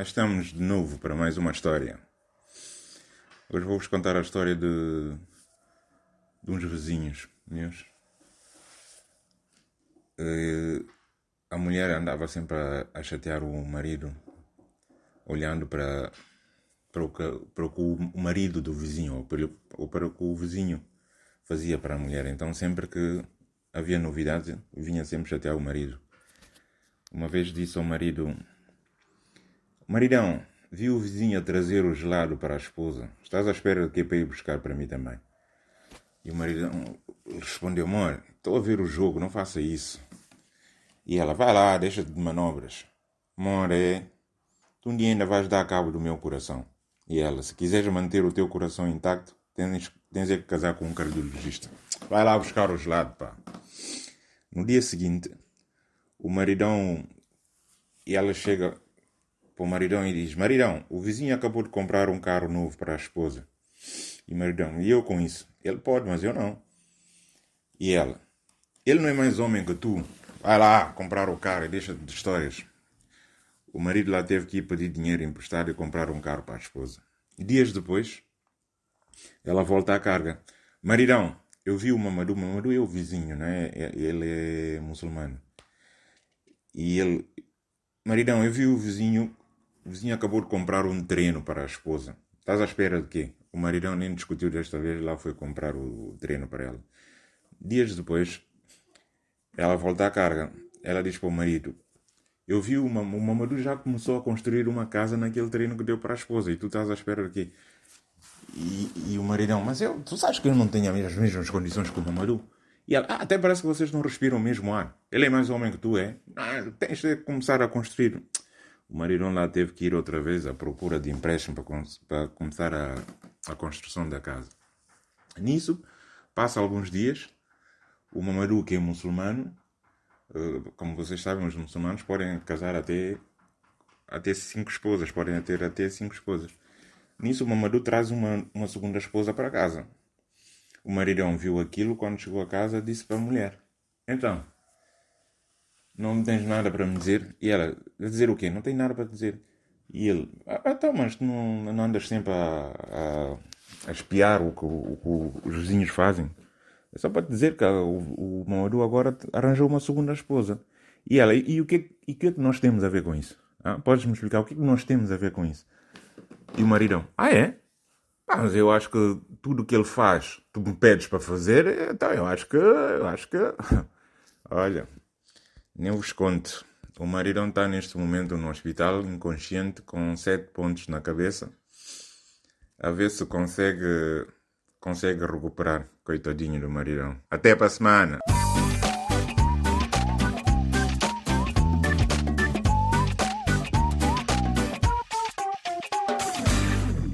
cá estamos de novo para mais uma história. Hoje vou-vos contar a história de, de uns vizinhos meus. Uh, a mulher andava sempre a, a, chatear o marido, olhando para, para, o, que, para o que o marido do vizinho, ou para, ou para o que o vizinho fazia para a mulher. Então, sempre que havia novidades, vinha sempre chatear o marido. Uma vez disse ao marido: Maridão, viu o vizinho a trazer o gelado para a esposa. Estás à espera de que para ir buscar para mim também? E o maridão respondeu: Amor, estou a ver o jogo, não faça isso. E ela: Vai lá, deixa de manobras. Amor, é. Tu um dia ainda vais dar cabo do meu coração. E ela: Se quiseres manter o teu coração intacto, tens, tens é que casar com um cardiologista. Vai lá buscar o gelado, pá. No dia seguinte, o maridão. E ela chega para o maridão e diz: Maridão, o vizinho acabou de comprar um carro novo para a esposa. E maridão, e eu com isso? Ele pode, mas eu não. E ela: Ele não é mais homem que tu. Vai lá comprar o carro e deixa de histórias. O marido lá teve que ir pedir dinheiro emprestado e comprar um carro para a esposa. Dias depois, ela volta à carga. Maridão, eu vi o Mamadou. Mamadou é o vizinho, né? Ele é muçulmano. E ele, maridão, eu vi o vizinho o vizinho acabou de comprar um treino para a esposa. Estás à espera de quê? O maridão nem discutiu desta vez, lá foi comprar o treino para ela. Dias depois, ela volta à carga. Ela diz para o marido: Eu vi uma, o Mamadou já começou a construir uma casa naquele treino que deu para a esposa e tu estás à espera de quê? E, e o maridão: Mas eu, tu sabes que eu não tenho as mesmas condições que o Mamadou? E ela: ah, Até parece que vocês não respiram o mesmo ar. Ele é mais homem que tu, é? Ah, tens de começar a construir. O maridão lá teve que ir outra vez à procura de empréstimo para, começar a, a construção da casa. Nisso, passa alguns dias, o Mamadou, que é muçulmano, eh, como vocês sabem, os muçulmanos podem casar até, até cinco esposas, podem ter até cinco esposas. Nisso, o Mamadou traz uma, uma segunda esposa para casa. O maridão viu aquilo, quando chegou a casa, disse para a mulher: Então, não tens nada para me dizer? E ela, dizer o quê? Não tenho nada para dizer. E ele, ah, então, mas tu não, não andas sempre a, a, a espiar o que, o que, os vizinhos fazem? É só para te dizer que o, o Mamadou agora arranjou uma segunda esposa. E ela, e, e o que, e que é que nós temos a ver com isso? Ah, Podes-me explicar o que é que nós temos a ver com isso? E o maridão, ah é? Ah, mas eu acho que tudo o que ele faz, tu me pedes para fazer, então eu acho que, eu acho que, olha, nem vos conto. O maridão está neste momento no hospital, inconsciente, com sete pontos na cabeça. A ver se consegue, consegue recuperar. Coitadinho do maridão. Até para a semana!